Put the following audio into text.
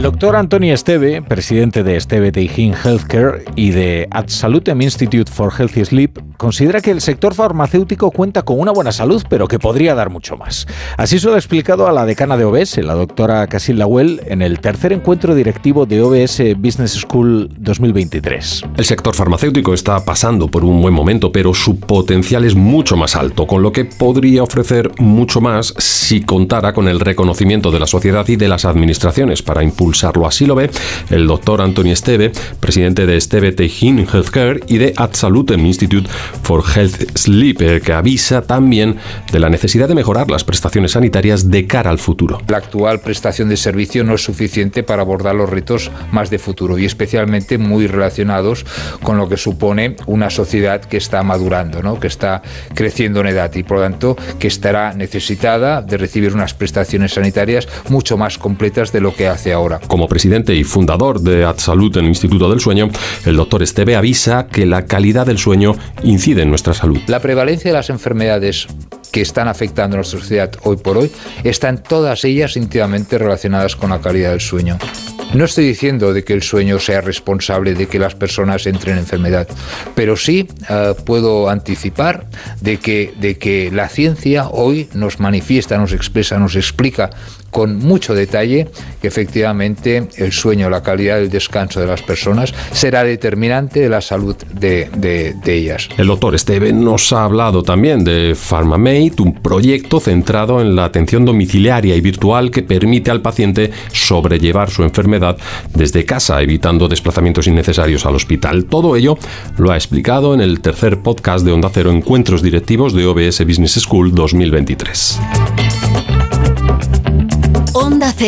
El doctor Antonio Esteve, presidente de Esteve Teijin Healthcare y de Absolutem Institute for Healthy Sleep, considera que el sector farmacéutico cuenta con una buena salud, pero que podría dar mucho más. Así se lo ha explicado a la decana de OBS, la doctora Casil Lawell, en el tercer encuentro directivo de OBS Business School 2023. El sector farmacéutico está pasando por un buen momento, pero su potencial es mucho más alto, con lo que podría ofrecer mucho más si contara con el reconocimiento de la sociedad y de las administraciones para impulsarlo. Así lo ve el doctor Antonio Esteve, presidente de Esteve Teijin Healthcare y de Absolutem Institute for Health Sleep, que avisa también de la necesidad de mejorar las prestaciones sanitarias de cara al futuro. La actual prestación de servicio no es suficiente para abordar los retos más de futuro y especialmente muy relacionados con lo que supone una sociedad que está madurando, ¿no? que está creciendo en edad y por lo tanto que estará necesitada de recibir unas prestaciones sanitarias mucho más completas de lo que hace ahora. Como presidente y fundador de AdSalud, el Instituto del Sueño, el doctor Esteve avisa que la calidad del sueño incide en nuestra salud. La prevalencia de las enfermedades que están afectando a nuestra sociedad hoy por hoy están todas ellas íntimamente relacionadas con la calidad del sueño. No estoy diciendo de que el sueño sea responsable de que las personas entren en enfermedad, pero sí uh, puedo anticipar de que, de que la ciencia hoy nos manifiesta, nos expresa, nos explica con mucho detalle que efectivamente el sueño, la calidad del descanso de las personas será determinante de la salud de, ellas. El doctor Steven nos ha hablado también de PharmaMate, un proyecto centrado en la atención domiciliaria y virtual que permite al paciente sobrellevar su enfermedad desde casa, evitando desplazamientos innecesarios al hospital. Todo ello lo ha explicado en el tercer podcast de Onda Cero Encuentros Directivos de OBS Business School 2023. Onda Cero.